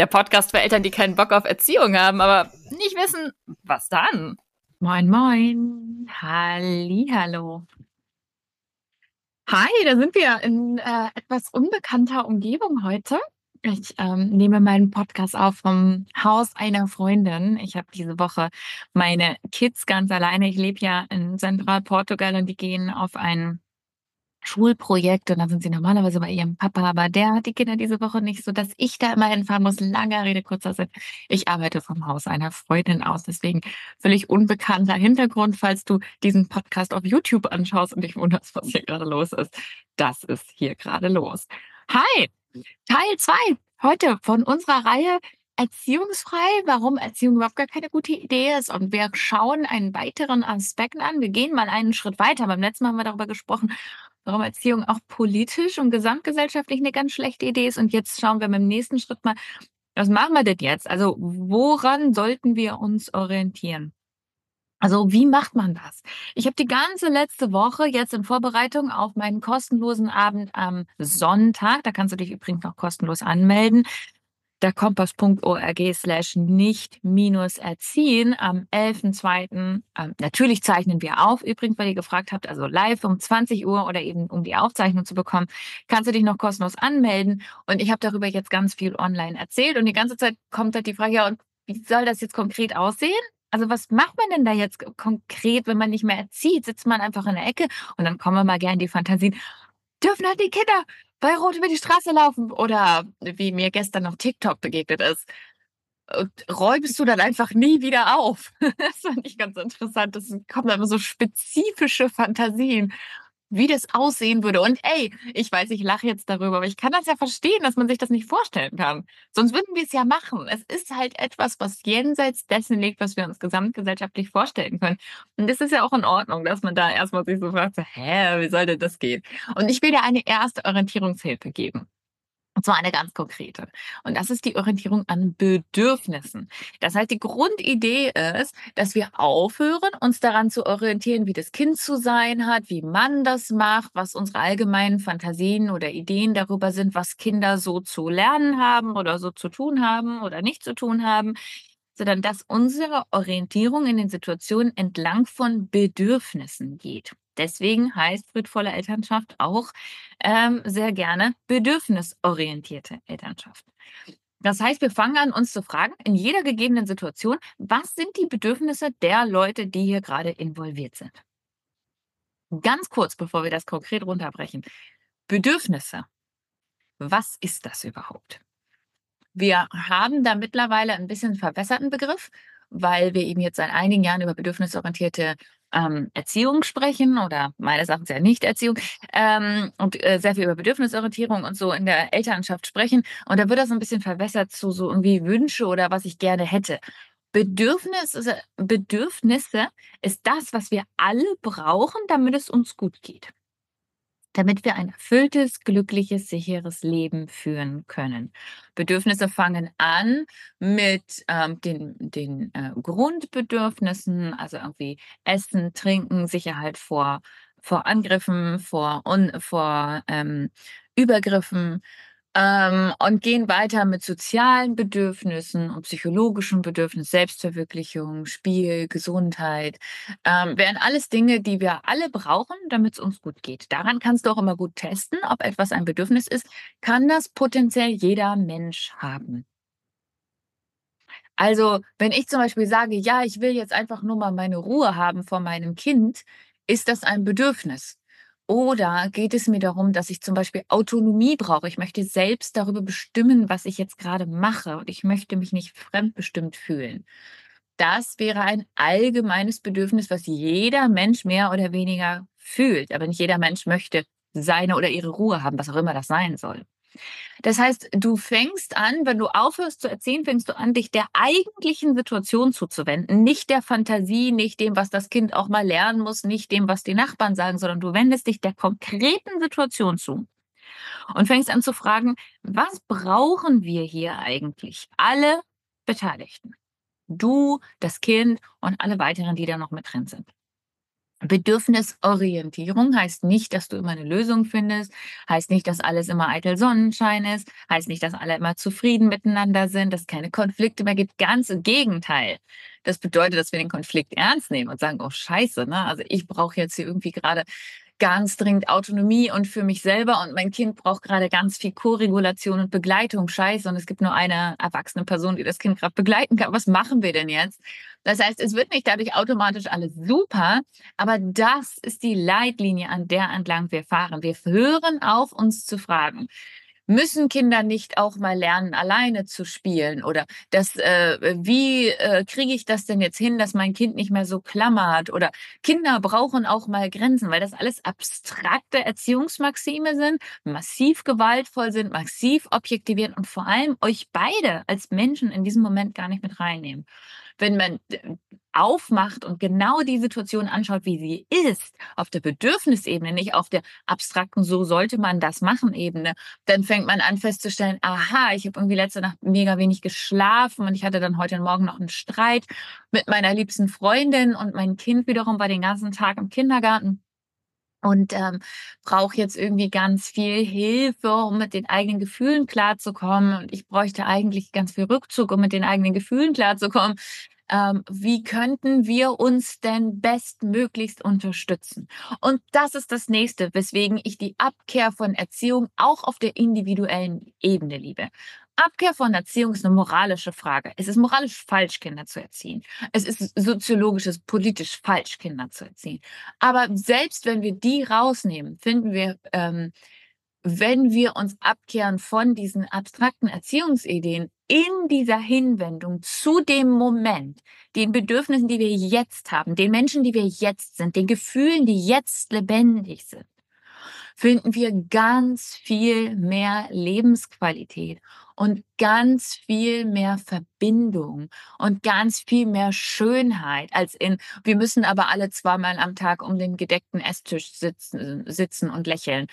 der Podcast für Eltern, die keinen Bock auf Erziehung haben, aber nicht wissen, was dann. Moin, moin. Hallo. Hi, da sind wir in äh, etwas unbekannter Umgebung heute. Ich ähm, nehme meinen Podcast auf vom Haus einer Freundin. Ich habe diese Woche meine Kids ganz alleine. Ich lebe ja in Zentralportugal und die gehen auf einen Schulprojekt und dann sind sie normalerweise bei ihrem Papa, aber der hat die Kinder diese Woche nicht, so dass ich da immer hinfahren muss. Langer Rede, kurzer Sinn. Ich arbeite vom Haus einer Freundin aus, deswegen völlig unbekannter Hintergrund, falls du diesen Podcast auf YouTube anschaust und dich wunderst, was hier gerade los ist. Das ist hier gerade los. Hi, Teil zwei heute von unserer Reihe Erziehungsfrei, warum Erziehung überhaupt gar keine gute Idee ist. Und wir schauen einen weiteren Aspekt an. Wir gehen mal einen Schritt weiter. Beim letzten Mal haben wir darüber gesprochen, warum Erziehung auch politisch und gesamtgesellschaftlich eine ganz schlechte Idee ist. Und jetzt schauen wir dem nächsten Schritt mal, was machen wir denn jetzt? Also woran sollten wir uns orientieren? Also wie macht man das? Ich habe die ganze letzte Woche jetzt in Vorbereitung auf meinen kostenlosen Abend am Sonntag, da kannst du dich übrigens noch kostenlos anmelden, der kompass.org slash nicht minus erziehen am 11.2. Ähm, natürlich zeichnen wir auf, übrigens, weil ihr gefragt habt, also live um 20 Uhr oder eben um die Aufzeichnung zu bekommen, kannst du dich noch kostenlos anmelden. Und ich habe darüber jetzt ganz viel online erzählt und die ganze Zeit kommt halt die Frage, ja, und wie soll das jetzt konkret aussehen? Also was macht man denn da jetzt konkret, wenn man nicht mehr erzieht? Sitzt man einfach in der Ecke und dann kommen wir mal gerne die Fantasien. Dürfen halt die Kinder bei Rot über die Straße laufen oder wie mir gestern noch TikTok begegnet ist. Räumst du dann einfach nie wieder auf. das fand ich ganz interessant. Das kommen immer so spezifische Fantasien wie das aussehen würde. Und ey, ich weiß, ich lache jetzt darüber, aber ich kann das ja verstehen, dass man sich das nicht vorstellen kann. Sonst würden wir es ja machen. Es ist halt etwas, was jenseits dessen liegt, was wir uns gesamtgesellschaftlich vorstellen können. Und es ist ja auch in Ordnung, dass man da erstmal sich so fragt, hä, wie soll denn das gehen? Und ich will dir eine erste Orientierungshilfe geben. Und zwar eine ganz konkrete. Und das ist die Orientierung an Bedürfnissen. Das heißt, die Grundidee ist, dass wir aufhören, uns daran zu orientieren, wie das Kind zu sein hat, wie man das macht, was unsere allgemeinen Fantasien oder Ideen darüber sind, was Kinder so zu lernen haben oder so zu tun haben oder nicht zu tun haben, sondern dass unsere Orientierung in den Situationen entlang von Bedürfnissen geht. Deswegen heißt friedvolle Elternschaft auch ähm, sehr gerne bedürfnisorientierte Elternschaft. Das heißt, wir fangen an, uns zu fragen, in jeder gegebenen Situation, was sind die Bedürfnisse der Leute, die hier gerade involviert sind? Ganz kurz, bevor wir das konkret runterbrechen. Bedürfnisse. Was ist das überhaupt? Wir haben da mittlerweile ein bisschen verwässerten Begriff, weil wir eben jetzt seit einigen Jahren über bedürfnisorientierte ähm, Erziehung sprechen oder meines Erachtens ja nicht Erziehung ähm, und äh, sehr viel über Bedürfnisorientierung und so in der Elternschaft sprechen. Und da wird das so ein bisschen verwässert zu so irgendwie Wünsche oder was ich gerne hätte. Bedürfnisse, Bedürfnisse ist das, was wir alle brauchen, damit es uns gut geht damit wir ein erfülltes, glückliches, sicheres Leben führen können. Bedürfnisse fangen an mit ähm, den, den äh, Grundbedürfnissen, also irgendwie Essen, Trinken, Sicherheit vor, vor Angriffen, vor, un, vor ähm, Übergriffen, ähm, und gehen weiter mit sozialen Bedürfnissen und psychologischen Bedürfnissen, Selbstverwirklichung, Spiel, Gesundheit. Ähm, wären alles Dinge, die wir alle brauchen, damit es uns gut geht. Daran kannst du auch immer gut testen, ob etwas ein Bedürfnis ist. Kann das potenziell jeder Mensch haben? Also, wenn ich zum Beispiel sage, ja, ich will jetzt einfach nur mal meine Ruhe haben vor meinem Kind, ist das ein Bedürfnis. Oder geht es mir darum, dass ich zum Beispiel Autonomie brauche? Ich möchte selbst darüber bestimmen, was ich jetzt gerade mache und ich möchte mich nicht fremdbestimmt fühlen. Das wäre ein allgemeines Bedürfnis, was jeder Mensch mehr oder weniger fühlt. Aber nicht jeder Mensch möchte seine oder ihre Ruhe haben, was auch immer das sein soll. Das heißt, du fängst an, wenn du aufhörst zu erzählen, fängst du an, dich der eigentlichen Situation zuzuwenden, nicht der Fantasie, nicht dem, was das Kind auch mal lernen muss, nicht dem, was die Nachbarn sagen, sondern du wendest dich der konkreten Situation zu und fängst an zu fragen, was brauchen wir hier eigentlich? Alle Beteiligten. Du, das Kind und alle weiteren, die da noch mit drin sind. Bedürfnisorientierung heißt nicht, dass du immer eine Lösung findest, heißt nicht, dass alles immer eitel Sonnenschein ist, heißt nicht, dass alle immer zufrieden miteinander sind, dass es keine Konflikte mehr gibt. Ganz im Gegenteil. Das bedeutet, dass wir den Konflikt ernst nehmen und sagen, oh scheiße, ne? Also ich brauche jetzt hier irgendwie gerade ganz dringend Autonomie und für mich selber und mein Kind braucht gerade ganz viel Koregulation und Begleitung. Scheiße, und es gibt nur eine erwachsene Person, die das Kind gerade begleiten kann. Was machen wir denn jetzt? Das heißt, es wird nicht dadurch automatisch alles super, aber das ist die Leitlinie, an der entlang wir fahren. Wir hören auf, uns zu fragen, müssen Kinder nicht auch mal lernen, alleine zu spielen? Oder das, äh, wie äh, kriege ich das denn jetzt hin, dass mein Kind nicht mehr so klammert? Oder Kinder brauchen auch mal Grenzen, weil das alles abstrakte Erziehungsmaxime sind, massiv gewaltvoll sind, massiv objektivieren und vor allem euch beide als Menschen in diesem Moment gar nicht mit reinnehmen wenn man äh, aufmacht und genau die Situation anschaut, wie sie ist, auf der Bedürfnisebene, nicht auf der abstrakten, so sollte man das machen Ebene, dann fängt man an festzustellen, aha, ich habe irgendwie letzte Nacht mega wenig geschlafen und ich hatte dann heute Morgen noch einen Streit mit meiner liebsten Freundin und mein Kind wiederum war den ganzen Tag im Kindergarten und ähm, brauche jetzt irgendwie ganz viel Hilfe, um mit den eigenen Gefühlen klarzukommen. Und ich bräuchte eigentlich ganz viel Rückzug, um mit den eigenen Gefühlen klarzukommen. Ähm, wie könnten wir uns denn bestmöglichst unterstützen? Und das ist das nächste, weswegen ich die Abkehr von Erziehung auch auf der individuellen Ebene liebe. Abkehr von Erziehung ist eine moralische Frage. Es ist moralisch falsch, Kinder zu erziehen. Es ist soziologisch, es ist politisch falsch, Kinder zu erziehen. Aber selbst wenn wir die rausnehmen, finden wir, ähm, wenn wir uns abkehren von diesen abstrakten Erziehungsideen in dieser Hinwendung zu dem Moment, den Bedürfnissen, die wir jetzt haben, den Menschen, die wir jetzt sind, den Gefühlen, die jetzt lebendig sind, finden wir ganz viel mehr Lebensqualität und ganz viel mehr Verbindung und ganz viel mehr Schönheit als in, wir müssen aber alle zweimal am Tag um den gedeckten Esstisch sitzen, sitzen und lächeln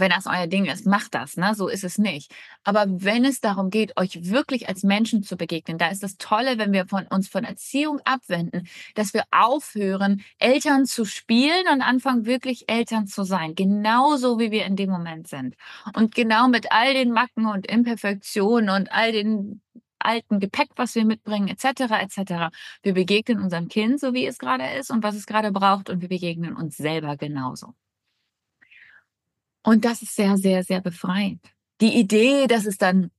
wenn das euer Ding ist, macht das, ne? So ist es nicht. Aber wenn es darum geht, euch wirklich als Menschen zu begegnen, da ist das Tolle, wenn wir von uns von Erziehung abwenden, dass wir aufhören, Eltern zu spielen und anfangen, wirklich Eltern zu sein. Genauso wie wir in dem Moment sind. Und genau mit all den Macken und Imperfektionen und all den alten Gepäck, was wir mitbringen, etc., etc. Wir begegnen unserem Kind, so wie es gerade ist und was es gerade braucht, und wir begegnen uns selber genauso. Und das ist sehr, sehr, sehr befreiend. Die Idee, dass es dann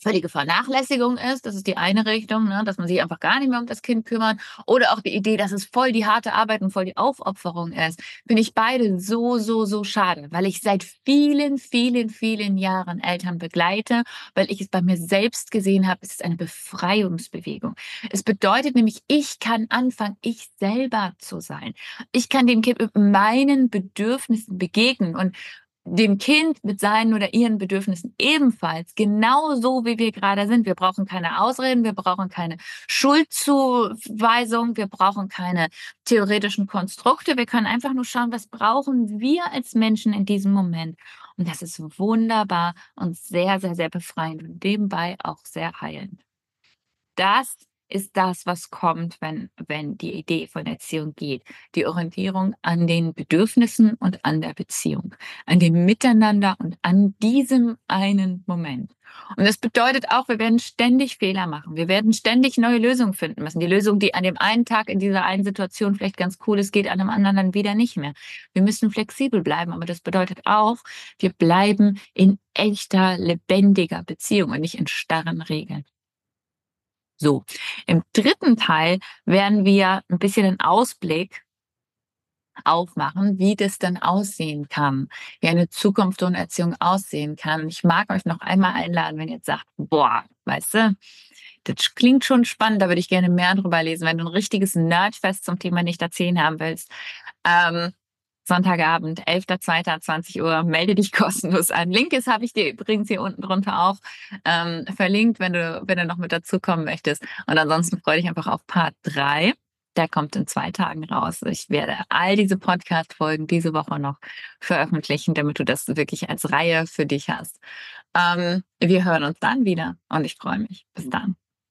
völlige Vernachlässigung ist, das ist die eine Richtung, ne, dass man sich einfach gar nicht mehr um das Kind kümmert. Oder auch die Idee, dass es voll die harte Arbeit und voll die Aufopferung ist, finde ich beide so, so, so schade, weil ich seit vielen, vielen, vielen Jahren Eltern begleite, weil ich es bei mir selbst gesehen habe, es ist eine Befreiungsbewegung. Es bedeutet nämlich, ich kann anfangen, ich selber zu sein. Ich kann dem Kind mit meinen Bedürfnissen begegnen und dem Kind mit seinen oder ihren Bedürfnissen ebenfalls genauso wie wir gerade sind. Wir brauchen keine Ausreden, wir brauchen keine Schuldzuweisung, wir brauchen keine theoretischen Konstrukte. Wir können einfach nur schauen, was brauchen wir als Menschen in diesem Moment. Und das ist wunderbar und sehr, sehr, sehr befreiend und nebenbei auch sehr heilend. Das ist das, was kommt, wenn, wenn die Idee von Erziehung geht. Die Orientierung an den Bedürfnissen und an der Beziehung, an dem Miteinander und an diesem einen Moment. Und das bedeutet auch, wir werden ständig Fehler machen. Wir werden ständig neue Lösungen finden müssen. Die Lösung, die an dem einen Tag in dieser einen Situation vielleicht ganz cool ist, geht an einem anderen dann wieder nicht mehr. Wir müssen flexibel bleiben, aber das bedeutet auch, wir bleiben in echter, lebendiger Beziehung und nicht in starren Regeln. So, im dritten Teil werden wir ein bisschen einen Ausblick aufmachen, wie das dann aussehen kann, wie eine Zukunft ohne Erziehung aussehen kann. Ich mag euch noch einmal einladen, wenn ihr jetzt sagt, boah, weißt du, das klingt schon spannend, da würde ich gerne mehr drüber lesen. Wenn du ein richtiges Nerdfest zum Thema nicht erzählen haben willst, ähm, Sonntagabend, 11.02.20 Uhr, melde dich kostenlos an. Link ist, habe ich dir übrigens hier unten drunter auch ähm, verlinkt, wenn du, wenn du noch mit dazukommen möchtest. Und ansonsten freue dich einfach auf Part 3. Der kommt in zwei Tagen raus. Ich werde all diese Podcast-Folgen diese Woche noch veröffentlichen, damit du das wirklich als Reihe für dich hast. Ähm, wir hören uns dann wieder und ich freue mich. Bis dann.